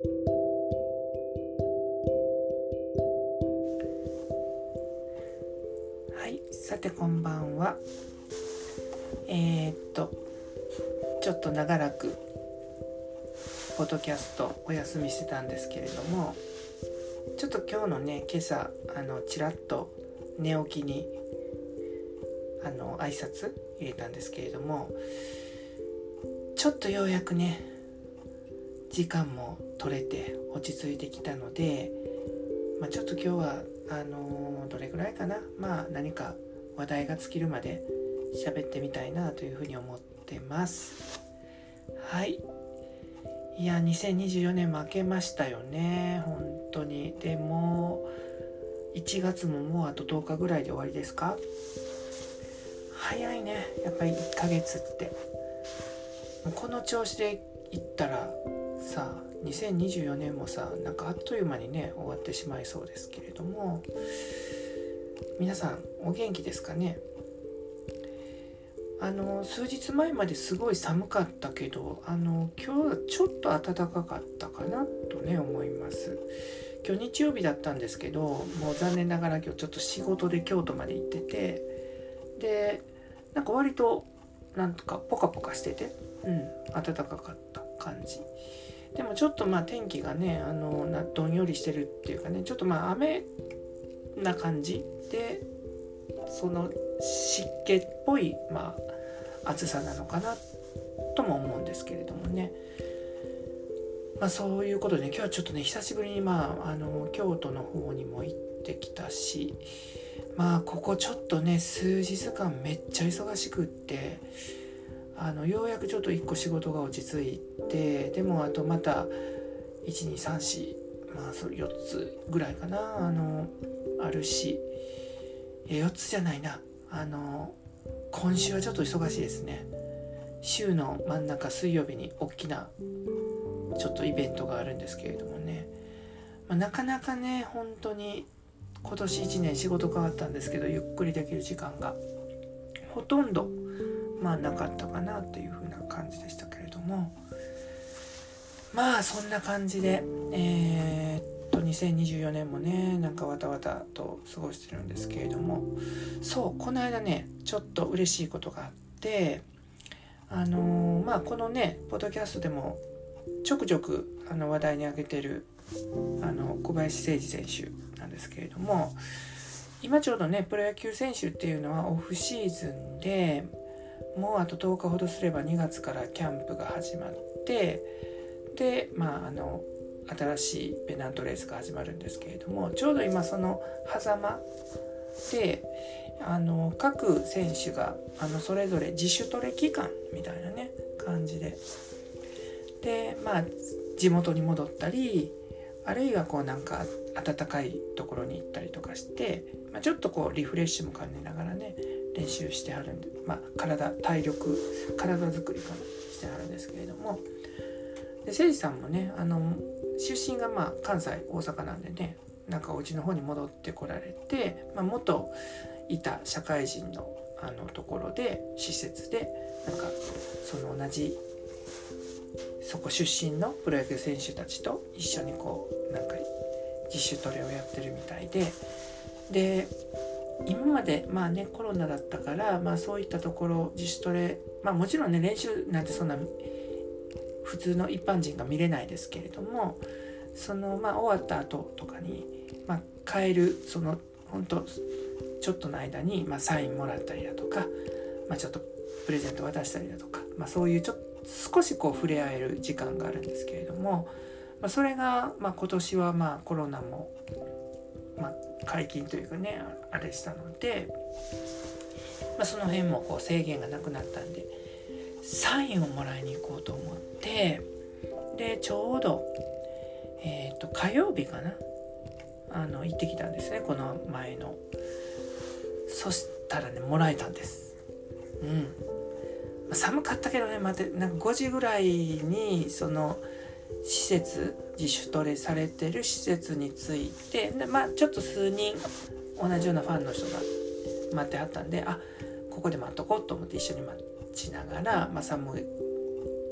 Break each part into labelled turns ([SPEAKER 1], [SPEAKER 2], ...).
[SPEAKER 1] はいさてこんばんは。えー、っとちょっと長らくポッドキャストお休みしてたんですけれどもちょっと今日のね今朝あのちらっと寝起きにあの挨拶入れたんですけれどもちょっとようやくね時間も取れて落ち着いてきたので、まあ、ちょっと今日はあのー、どれぐらいかな？まあ何か話題が尽きるまで喋ってみたいなというふうに思ってます。はい。いや2024年負けましたよね。本当に。でも1月ももうあと10日ぐらいで終わりですか？早いね。やっぱり1ヶ月って。この調子でいったらさあ2024年もさなんかあっという間にね終わってしまいそうですけれども皆さんお元気ですかね？あの数日前まですごい寒かったけどあの今日はちょっと暖かかったかなとね思います。今日日曜日だったんですけどもう残念ながら今日ちょっと仕事で京都まで行っててでなんか割となんとかポカポカしててうん暖かかった感じ。でもちょっとまあ天気がねあのどんよりしてるっていうかねちょっとまあ雨な感じでその湿気っぽい、まあ、暑さなのかなとも思うんですけれどもね、まあ、そういうことで、ね、今日はちょっとね久しぶりに、まあ、あの京都の方にも行ってきたしまあここちょっとね数日間めっちゃ忙しくってあのようやくちょっと1個仕事が落ち着いてでもあとまた1234まあそれ4つぐらいかな。あのあるし。4つじゃないな。あの今週はちょっと忙しいですね。週の真ん中水曜日に大きなちょっとイベントがあるんですけれどもね、まあ、なかなかね本当に今年1年仕事変わったんですけどゆっくりできる時間がほとんどまあなかったかなというふうな感じでしたけれども。まあそんな感じでえー、っと2024年もねなんかわたわたと過ごしてるんですけれども。そうこの間ねちょっと嬉しいことがあってあのー、まあこのねポッドキャストでもちょくちょくあの話題に挙げてるあの小林誠司選手なんですけれども今ちょうどねプロ野球選手っていうのはオフシーズンでもうあと10日ほどすれば2月からキャンプが始まってでまああの新しいペナントレースが始まるんですけれどもちょうど今その狭間であの各選手があのそれぞれ自主トレ期間みたいなね感じで。でまあ地元に戻ったりあるいはこうなんか暖かいところに行ったりとかして、まあ、ちょっとこうリフレッシュも兼ねながらね練習してはるんで、まあ、体体力体作りかしてはるんですけれども。で誠司さんもねあの出身がまあ関西大阪なんでねなんかお家の方に戻ってこられて、まあ、元いた社会人のあのところで施設でなんかその同じそこ出身のプロ野球選手たちと一緒にこうなんか自主トレをやってるみたいで。で今までまあねコロナだったから、まあ、そういったところ自主トレまあもちろんね練習なんてそんな普通の一般人が見れないですけれどもそのまあ終わった後とかに、まあ、帰るその本当ちょっとの間に、まあ、サインもらったりだとか、まあ、ちょっとプレゼント渡したりだとか、まあ、そういうちょ少しこう触れ合える時間があるんですけれども、まあ、それが、まあ、今年はまあコロナも、まあ、解禁というかねあれしたので、まあ、その辺もこう制限がなくなったんでサインをもらいに行こうと思ってでちょうど、えーと、火曜日かなあの行ってきたんですねこの前の。そしたらねもらえたんです。うん。寒かったけどね待ってなんか5時ぐらいにその施設自主トレされてる施設についてでまあちょっと数人同じようなファンの人が待ってはったんであここで待っとこうと思って一緒に待ちながら、まあ、寒い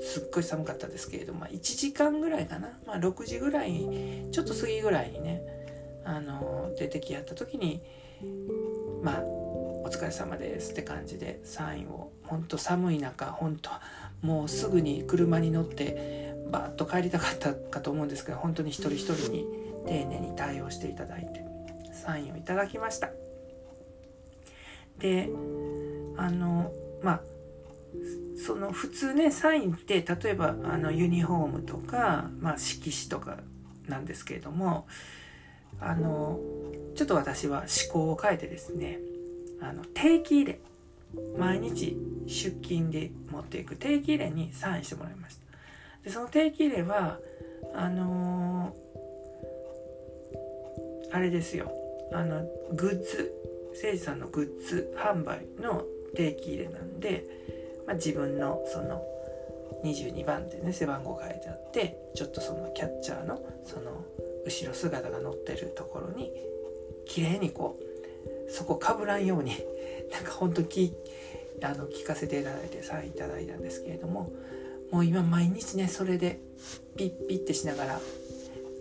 [SPEAKER 1] すっごい寒かったですけれど、まあ、1時間ぐらいかな、まあ、6時ぐらいちょっと過ぎぐらいにねあの出てきやった時にまあお疲れ様ですって感じでサインを。本当寒い中本当もうすぐに車に乗ってバッと帰りたかったかと思うんですけど本当に一人一人に丁寧に対応していただいてサインをいただきました。であのまあその普通ねサインって例えばあのユニフォームとか、まあ、色紙とかなんですけれどもあのちょっと私は思考を変えてですねあの定期入れ毎日出勤で持っていく定期入れにサインしてもらいました。でその定期入れはあのー、あれですよ。あのグッズ。誠司さんのグッズ。販売の定期入れなんで、まあ、自分のその22番でね背番号書いてあってちょっとそのキャッチャーのその後ろ姿が乗ってるところに綺麗にこうそこかぶらんようになんかほんときあの聞かせていただいてサインいただいたんですけれどももう今毎日ねそれでピッピッてしながら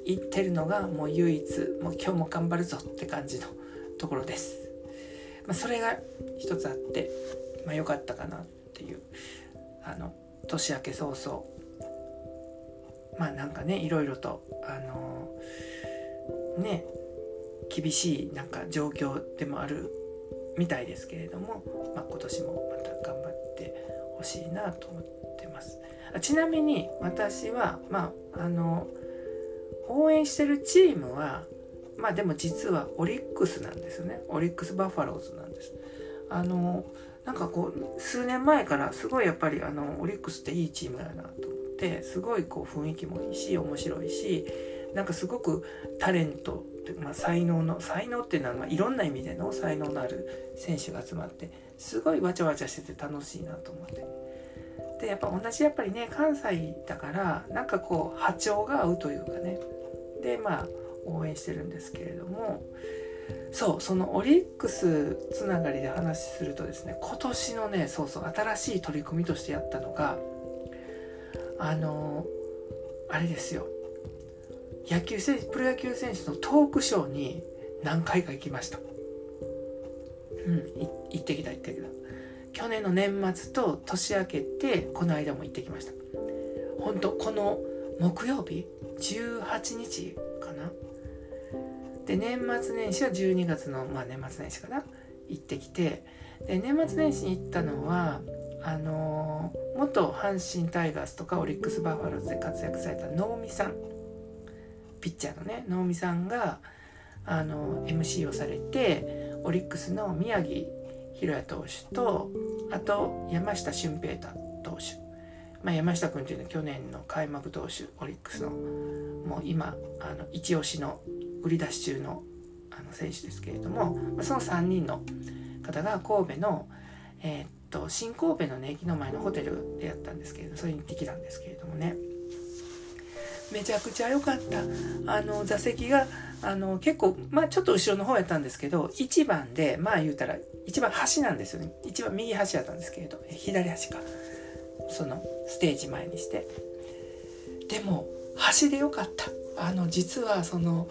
[SPEAKER 1] 行ってるのがもう唯一もう今日も頑張るぞって感じのところです。まあ、それが一つあって、まあ、良かったかなっていうあの年明け早々まあなんかねいろいろとあのー、ね厳しいなんか状況でもあるみたいですけれども、まあ、今年もまた頑張ってほしいなと思ってますちなみに私はまああの応援してるチームはまあでも実はオリックスなんですよね。オリックス・バファローズなんです。あのなんかこう数年前からすごいやっぱりあのオリックスっていいチームやなと思ってすごいこう雰囲気もいいし面白いしなんかすごくタレントまあ、才能の才能っていうのはまあいろんな意味での才能のある選手が集まってすごいわちゃわちゃしてて楽しいなと思って。でやっぱ同じやっぱりね関西だからなんかこう波長が合うというかね。でまあ応援してるんですけれども。そうそのオリックスつながりで話するとですね今年のねそうそう新しい取り組みとしてやったのがあのあれですよ。野球選手プロ野球選手のトークショーに何回か行きました。うん行ってきた行ってきた。去年の年末と年明けてこの間も行ってきました。本当この木曜日18日かな。で年末年始は12月の、まあ、年末年始かな。行ってきて。で年末年始に行ったのはあのー、元阪神タイガースとかオリックス・バファローズで活躍された能見さん。ピッチャーのね能見さんがあの MC をされてオリックスの宮城宏也投手とあと山下俊平太投手、まあ、山下君というのは去年の開幕投手オリックスのもう今あの一押しの売り出し中のあの選手ですけれども、まあ、その3人の方が神戸の、えー、っと新神戸の、ね、駅の前のホテルでやったんですけれどそれに行ってきたんですけれどもね。めちゃくちゃ良かった。あの座席があの結構まあちょっと後ろの方やったんですけど1番でまあ言うたら一番端なんですよね。一番右端やったんですけれど左端か。そのステージ前にして。でも端でよかった。あの実はその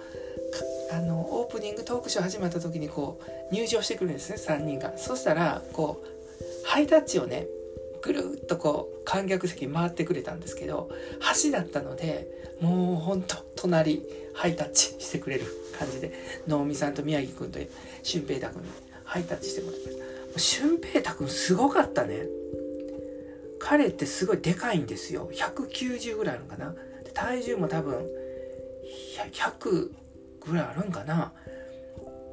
[SPEAKER 1] あのオープニングトークショー始まった時にこう入場してくるんですね3人が。そしたらこうハイタッチをねぐるっとこう観客席回ってくれたんですけど橋だったのでもうほんと隣ハイタッチしてくれる感じで能見さんと宮城君と俊平太君にハイタッチしてもらいました俊平太君すごかったね。彼ってすごいでかいんですよ。190ぐらいあるのかな。体重も多分100ぐらいあるんかな。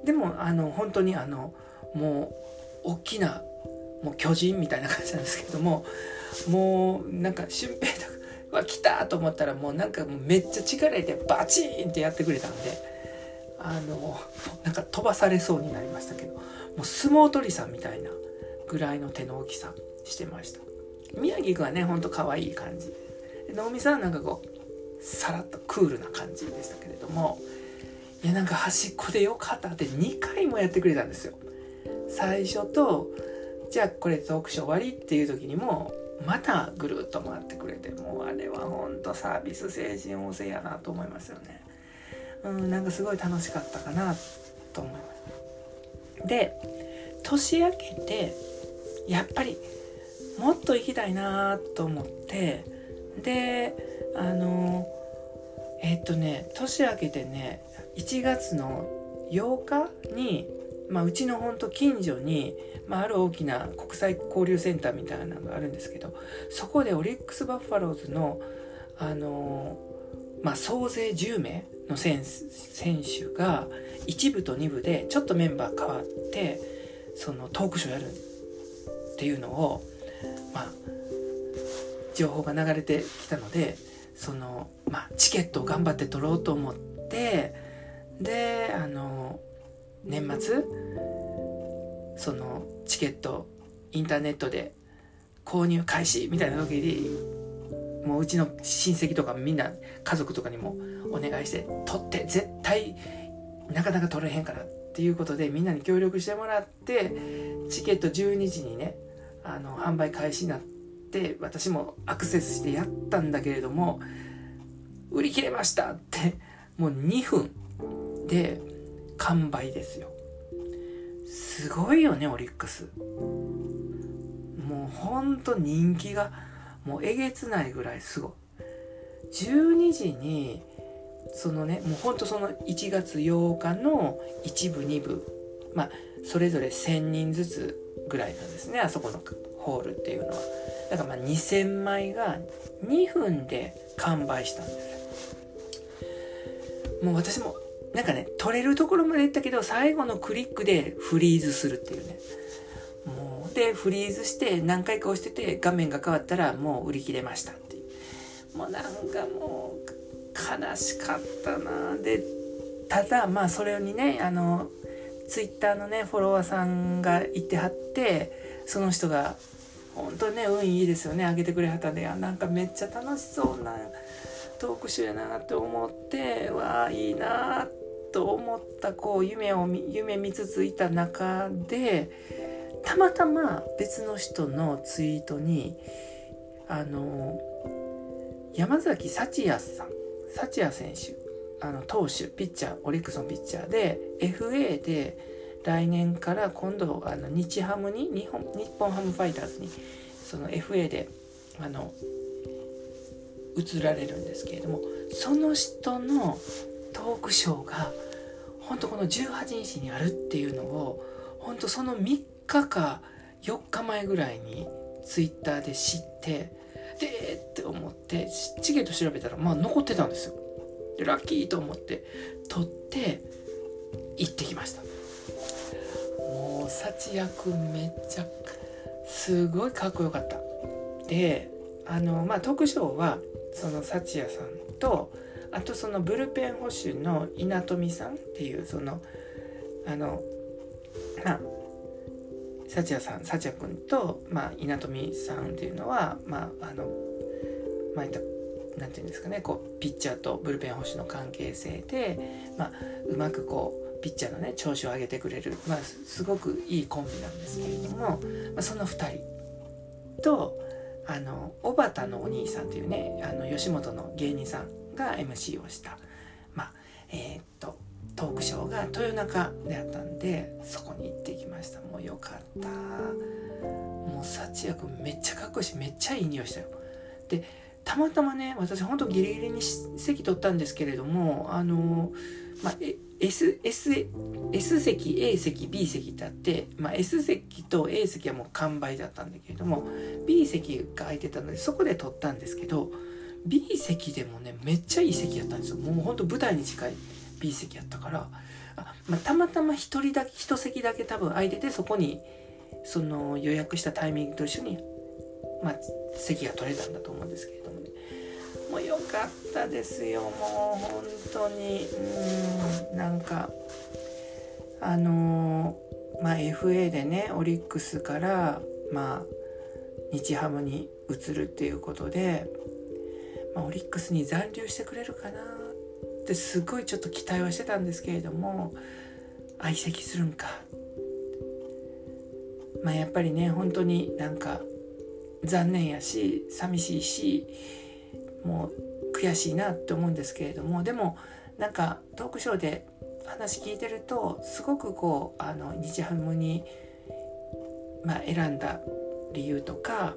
[SPEAKER 1] でもあの本当にあのもう大きなもう巨人みたいな感じなんですけどももうなんか俊平太は来たと思ったらもうなんかめっちゃ力入れてバチーンってやってくれたんであのなんか飛ばされそうになりましたけどもう相撲取りさんみたいなぐらいの手の大きさしてました。宮城君はねほんと可愛い感じ。能見さんなんかこうさらっとクールな感じでしたけれどもいやなんか端っこでよかったって2回もやってくれたんですよ。最初とじゃあこれトークショー終わりっていう時にもまたぐるっと回ってくれてもうあれはほんとサービス精神旺盛やなと思いますよね。うん、なんかすごい楽しかったかなと思います。で年明けてやっぱりもっと行きたいなと思ってであのえっとね年明けてね1月の8日に、まあ、うちのほんと近所に、まあ、ある大きな国際交流センターみたいなのがあるんですけどそこでオリックス・バッファローズのあのまあ、総勢10名の選手が1部と2部でちょっとメンバー変わってそのトークショーやるっていうのをまあ情報が流れてきたのでそのまあチケットを頑張って取ろうと思ってであの年末？そのチケットインターネットで購入開始みたいな時にもううちの親戚とかみんな家族とかにもお願いして取って絶対なかなか取れへんからっていうことでみんなに協力してもらってチケット12時にねあの販売開始になって私もアクセスしてやったんだけれども売り切れましたってもう2分で完売ですよ。すごいよねオリックス。もうほんと人気がもうえげつないぐらいすごい。12時にそのねもうほんとその1月8日の1部2部まあそれぞれ1,000人ずつぐらいなんですねあそこのホールっていうのは。だからまあ2,000枚が2分で完売したんですもう私もなんかね取れるところまで行ったけど最後のクリックでフリーズするっていうね。もうでフリーズして何回か押してて画面が変わったらもう売り切れましたっていう。もうなんかもう悲しかったな。でただまあそれにねあのツイッターのねフォロワーさんがいてはってその人が本当ね運いいですよねあげてくれはったんでなんかめっちゃ楽しそうなトークショーやなって思ってわあいいなと思ったこう夢を夢見つついた中でたまたま別の人のツイートにあの山崎幸也さん幸也選手あの投手ピッチャーオリックスのピッチャーで FA で来年から今度あの日ハムに日本日本ハムファイターズにその FA であの移られるんですけれどもその人のトークショーが本当この18日にあるっていうのを本当その3日か4日前ぐらいにツイッターで知ってでって思ってチケット調べたらまあ残ってたんですよ。でラッキーと思って取って行ってきました。もう幸也くんめっちゃすごいかっこよかった。であのまあ特賞はその幸也さんとあとそのブルペン捕手の稲富さんっていうそのあのまあ幸也さん幸也君と、まあ、稲富さんっていうのはまああのまあいったなんていうんですかねこうピッチャーとブルペン捕手の関係性で、まあ、うまくこうピッチャーのね調子を上げてくれる、まあ、すごくいいコンビなんですけれども、まあ、その2人とあの小畑のお兄さんというねあの吉本の芸人さんが MC をしたまあえー、っとトークショーが豊中であったんでそこに行ってきました。もうよかった。もう幸也君めっちゃかっこいいしめっちゃいい匂いしたよ。でたまたまね私ほんとギリギリに席取ったんですけれどもあのまあ S, S, S 席 A 席 B 席ってあって、まあ、S 席と A 席はもう完売だったんだけれども B 席が空いてたのでそこで取ったんですけど B 席でもねめっちゃいい席やったんですよ。もうほんと舞台に近い B 席やったから。あ、まあ、たまたま1人だけ1席だけ多分空いててそこにその予約したタイミングと一緒に、まあ、席が取れたんだと思うんですけれども。もうよかったですよもう本当に。うんなんかあの、まあ FA でねオリックスからまあ日ハムに移るっていうことで、まあ、オリックスに残留してくれるかなってすごいちょっと期待はしてたんですけれども相席するんか。まあやっぱりね本当になんか残念やし寂しいしもう悔しいなって思うんですけれどもでもなんかトークショーで話聞いてるとすごくこうあの日ハムに、まあ、選んだ理由とか、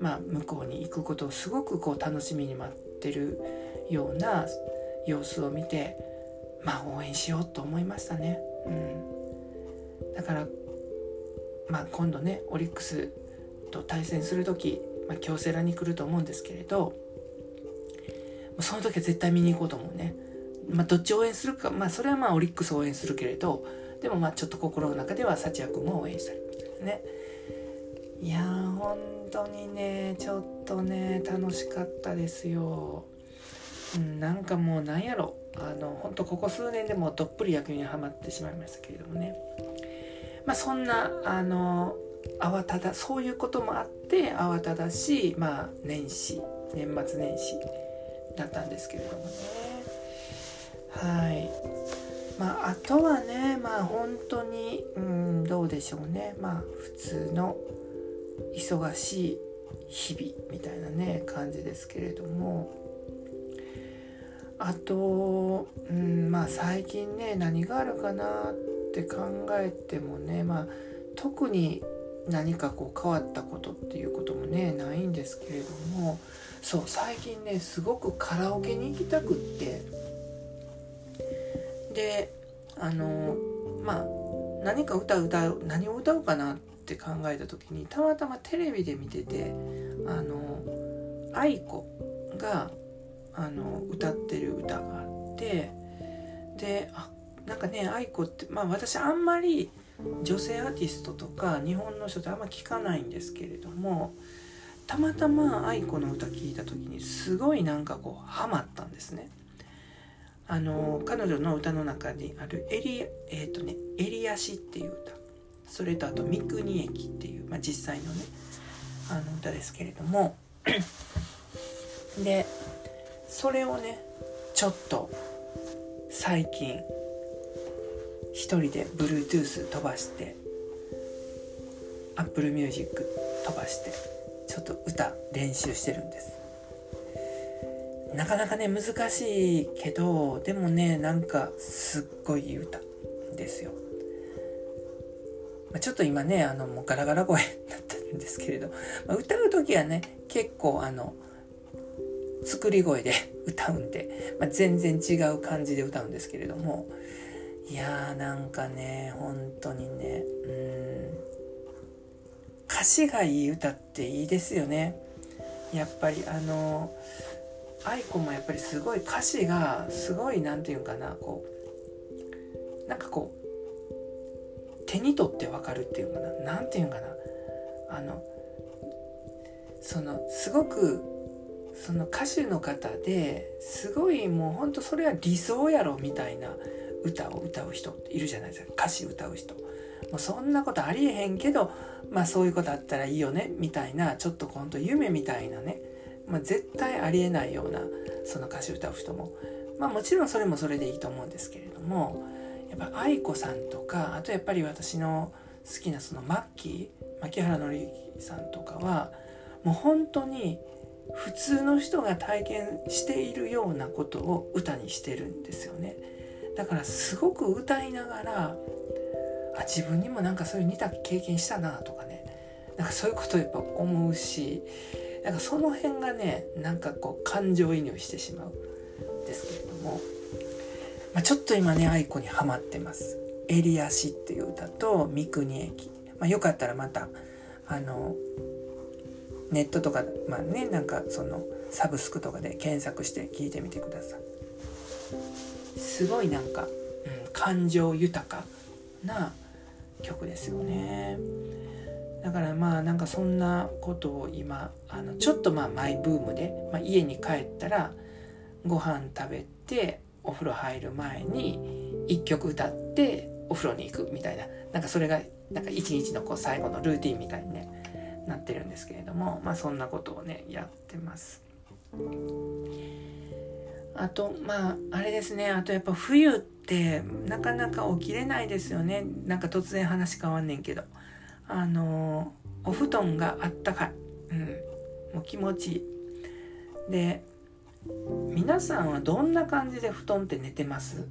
[SPEAKER 1] まあ、向こうに行くことをすごくこう楽しみに待ってるような様子を見てまあ応援しようと思いましたね。うん、だからまあ今度ねオリックスと対戦する時、まあ、京セラに来ると思うんですけれどその時は絶対見に行こうと思うね。まあ、どっち応援するか、まあ、それはまあオリックス応援するけれどでもまあちょっと心の中では幸也君も応援したりね。いやー本当にねちょっとね楽しかったですよ、うん、なんかもうなんやろ。あの本当ここ数年でもどっぷり野球にはまってしまいましたけれどもね。まあそんなあの慌ただそういうこともあって慌ただしいまあ年始年末年始だったんですけれども。ねはい。まああとはねまあ本当にうんどうでしょうね。まあ普通の忙しい日々みたいなね感じですけれども。あと、うん、まあ最近ね何があるかなって考えてもねまあ特に何かこう変わったことっていうこともねないんですけれども。そう最近ねすごくカラオケに行きたくって。であのまあ何か歌歌う何を歌おうかなって考えた時にたまたまテレビで見ててあの愛子があの歌ってる歌があってであなんかね愛子ってまあ私あんまり女性アーティストとか日本の人ってあんま聞かないんですけれどもたまたま愛子の歌聞いた時にすごいなんかこうハマったんですね。あの彼女の歌の中にあるエリ,、えーとね「襟足」っていう歌それとあと「三国駅」っていう、まあ、実際のねあの歌ですけれどもでそれをねちょっと最近一人で Bluetooth 飛ばして Apple Music 飛ばしてちょっと歌練習してるんです。なかなかね難しいけどでもねなんかすっごいいい歌ですよ、まあ、ちょっと今ねあのもうガラガラ声になったんですけれど、まあ、歌う時はね結構あの作り声で 歌うんで、まあ、全然違う感じで歌うんですけれどもいやーなんかね本当にねうん。歌詞がいい歌っていいですよね。やっぱりあの愛子もやっぱりすごい歌詞がすごい何て言うかなこうなんかこう手に取ってわかるっていうかな何て言うかな。あのそのすごくその歌手の方ですごいもうほんとそれは理想やろみたいな歌を歌う人っているじゃないですか。歌詞歌う人。もうそんなことありえへんけどまあそういうことあったらいいよねみたいなちょっとほんと夢みたいなね。まあ、絶対ありえないようなその歌詞歌う人も、まあ、もちろんそれもそれでいいと思うんですけれどもやっぱ愛子さんとかあとやっぱり私の好きなそのマッキー牧原紀之さんとかはもう本当に普通の人が体験しているようなことを歌にしてるんですよね。だからすごく歌いながらあ自分にもなんかそういう似た経験したなとかね。なんかそういうことをやっぱ思うしなんかその辺がねなんかこう感情移入してしまうんですけれども、まあ、ちょっと今ね愛子にはまってます「襟足」っていう歌と「三国駅」まあ、よかったらまたあのネットとかまあねなんかそのサブスクとかで検索して聞いてみてください。すごいなんか、うん、感情豊かな曲ですよね。だからまあなんかそんなことを今あのちょっとまあマイブームで、まあ、家に帰ったらご飯食べてお風呂入る前に1曲歌ってお風呂に行くみたいななんかそれがなんか一日のこう最後のルーティンみたいに、ね、なってるんですけれどもまあそんなことをねやってます。あとまああれですね。あとやっぱ冬ってなかなか起きれないですよね。なんか突然話変わんねんけど。あのお布団があったかい。うん。もう気持ちいい。で皆さんはどんな感じで布団って寝てます？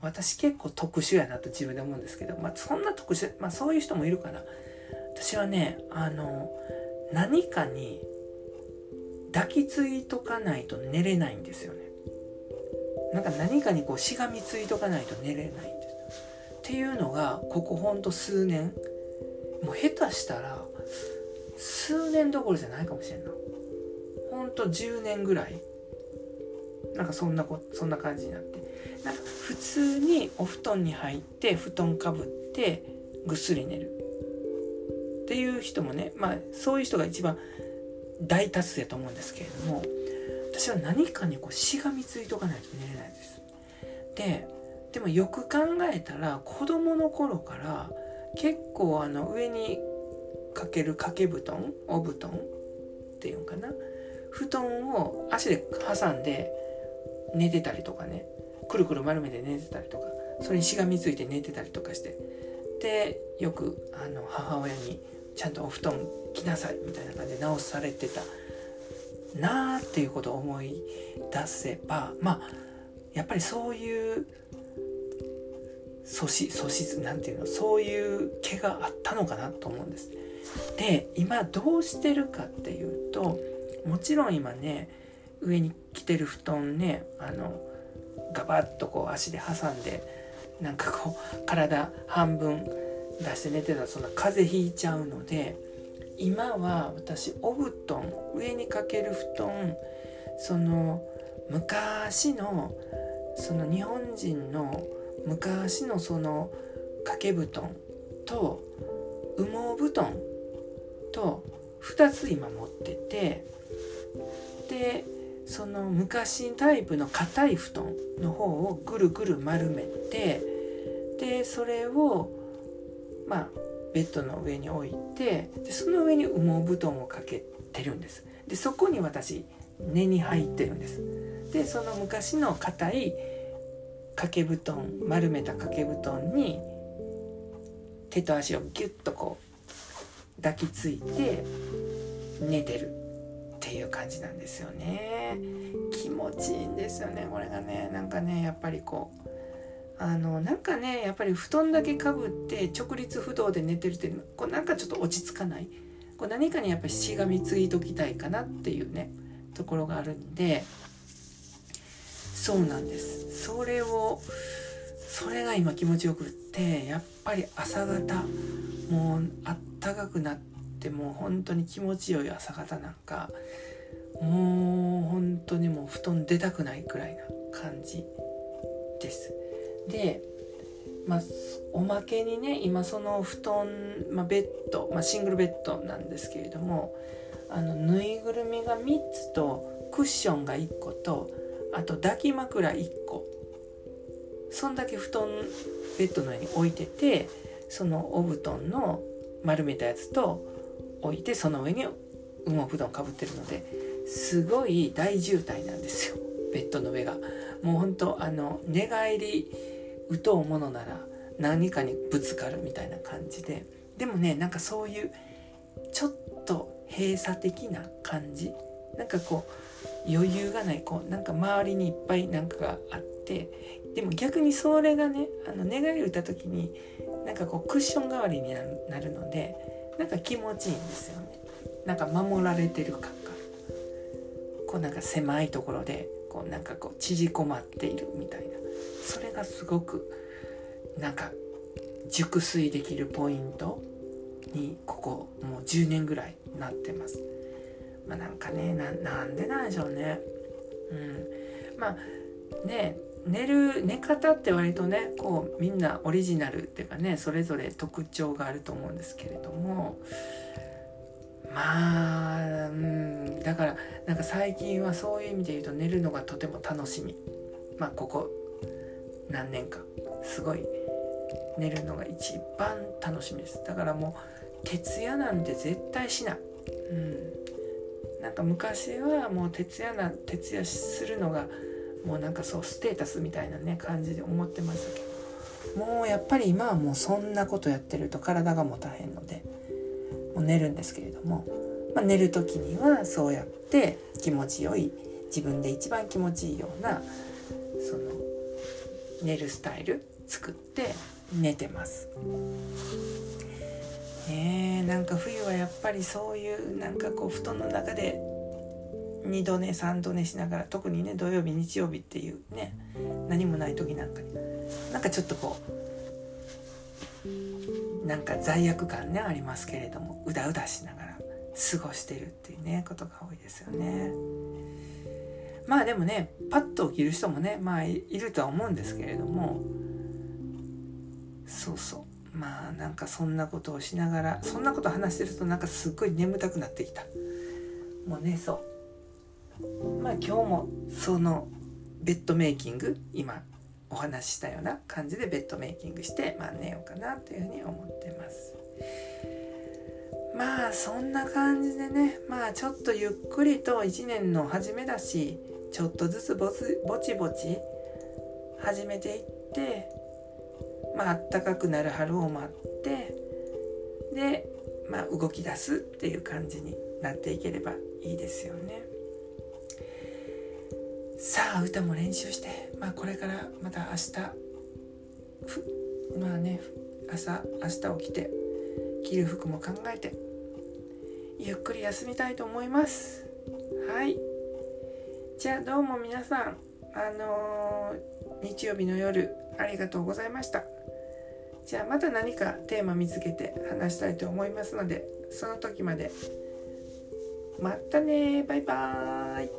[SPEAKER 1] 私結構特殊やなと自分で思うんですけど、まあ、そんな特殊、まあ、そういう人もいるかな。私はねあの何かに抱きついとかないと寝れないんですよね。なんか何かにこうしがみついとかないと寝れないんです。っていうのがここほんと数年。もう下手したら数年どころじゃないかもしれんな。ほんと10年ぐらい。なんかそんなこそんな感じになって。なんか普通にお布団に入って布団かぶってぐっすり寝る。っていう人もねまあそういう人が一番大多数やと思うんですけれども私は何かにこうしがみついとかないと寝れないです。ででもよく考えたら子供の頃から結構あの上にかける掛け布団お布団っていうんかな布団を足で挟んで寝てたりとかねくるくる丸めて寝てたりとかそれにしがみついて寝てたりとかしてでよくあの母親にちゃんとお布団着なさいみたいな感じで直されてたなーっていうことを思い出せばまあやっぱりそういう素質素質なんていうのそういう毛があったのかなと思うんです。で今どうしてるかっていうともちろん今ね上に着てる布団ねあのガバッとこう足で挟んでなんかこう体半分出して寝てたらそんな風邪ひいちゃうので今は私お布団上にかける布団その昔のその日本人の昔のその掛け布団と羽毛布団と2つ今持っててでその昔タイプの硬い布団の方をぐるぐる丸めてでそれをまあベッドの上に置いてでその上に羽毛布団をかけてるんです。でそこに私根に入ってるんです。でその昔の硬い掛け布団丸めた掛け布団に手と足をギュッとこう抱きついて寝てるっていう感じなんですよね。気持ちいいんですよねこれがね。なんかねやっぱりこうあのなんかねやっぱり布団だけかぶって直立不動で寝てるってこうなんかちょっと落ち着かない。こう何かにやっぱりしがみついときたいかなっていうねところがあるんで。そうなんです。それをそれが今気持ちよくってやっぱり朝方もうあったかくなってもう本当に気持ちよい朝方なんかもう本当にもう布団出たくないくらいな感じです。で、まあ、おまけにね今その布団、まあ、ベッド、まあ、シングルベッドなんですけれどもあのぬいぐるみが3つとクッションが1個とあと抱き枕1個そんだけ布団ベッドの上に置いててそのお布団の丸めたやつと置いてその上に羽毛布団かぶってるのですごい大渋滞なんですよベッドの上が。もうほんとあの寝返り打とうものなら何かにぶつかるみたいな感じで。でもねなんかそういうちょっと閉鎖的な感じ。なんかこう余裕がない。こうなんか周りにいっぱいなんかがあって。でも逆にそれがねあの寝返り打った時になんかこうクッション代わりになるのでなんか気持ちいいんですよね。なんか守られてる感が。こうなんか狭いところでこうなんかこう縮こまっているみたいな。それがすごくなんか熟睡できるポイントにここもう10年ぐらいなってます。まあ、なんかねなんでなんでしょうね。うん、まあね寝る寝方って割とねこうみんなオリジナルっていうかねそれぞれ特徴があると思うんですけれどもまあうんだからなんか最近はそういう意味で言うと寝るのがとても楽しみまあここ何年か。すごい寝るのが一番楽しみです。だからもう徹夜なんて絶対しない。うん。なんか昔はもう徹夜な徹夜するのがもうなんかそうステータスみたいなね感じで思ってましたけど。もうやっぱり今はもうそんなことやってると体が持たへんので。もう寝るんですけれども。まあ、寝る時にはそうやって気持ちよい自分で一番気持ちいいようなその寝るスタイル作って寝てます。ねえなんか冬はやっぱりそういうなんかこう布団の中で2度寝3度寝しながら特にね土曜日日曜日っていうね何もない時なんかになんかちょっとこうなんか罪悪感ねありますけれどもうだうだしながら過ごしてるっていうねことが多いですよね。まあでもねパッと起きる人もねまあいるとは思うんですけれどもそうそう。まあなんかそんなことをしながらそんなこと話してるとなんかすっごい眠たくなってきた。もうねそう。まあ今日もそのベッドメイキング今お話ししたような感じでベッドメイキングしてまあ寝ようかなというふうに思ってます。まあそんな感じでねまあちょっとゆっくりと1年の初めだしちょっとずつぼつぼちぼち始めていってまああったかくなる春を待ってでまあ動き出すっていう感じになっていければいいですよね。さあ歌も練習して、まあ、これからまた明日まあね朝明日起きて着る服も考えてゆっくり休みたいと思いますはいじゃあどうも皆さんあのー、日曜日の夜ありがとうございました。じゃあまた何かテーマ見つけて話したいと思いますのでその時まで。またねバイバーイ。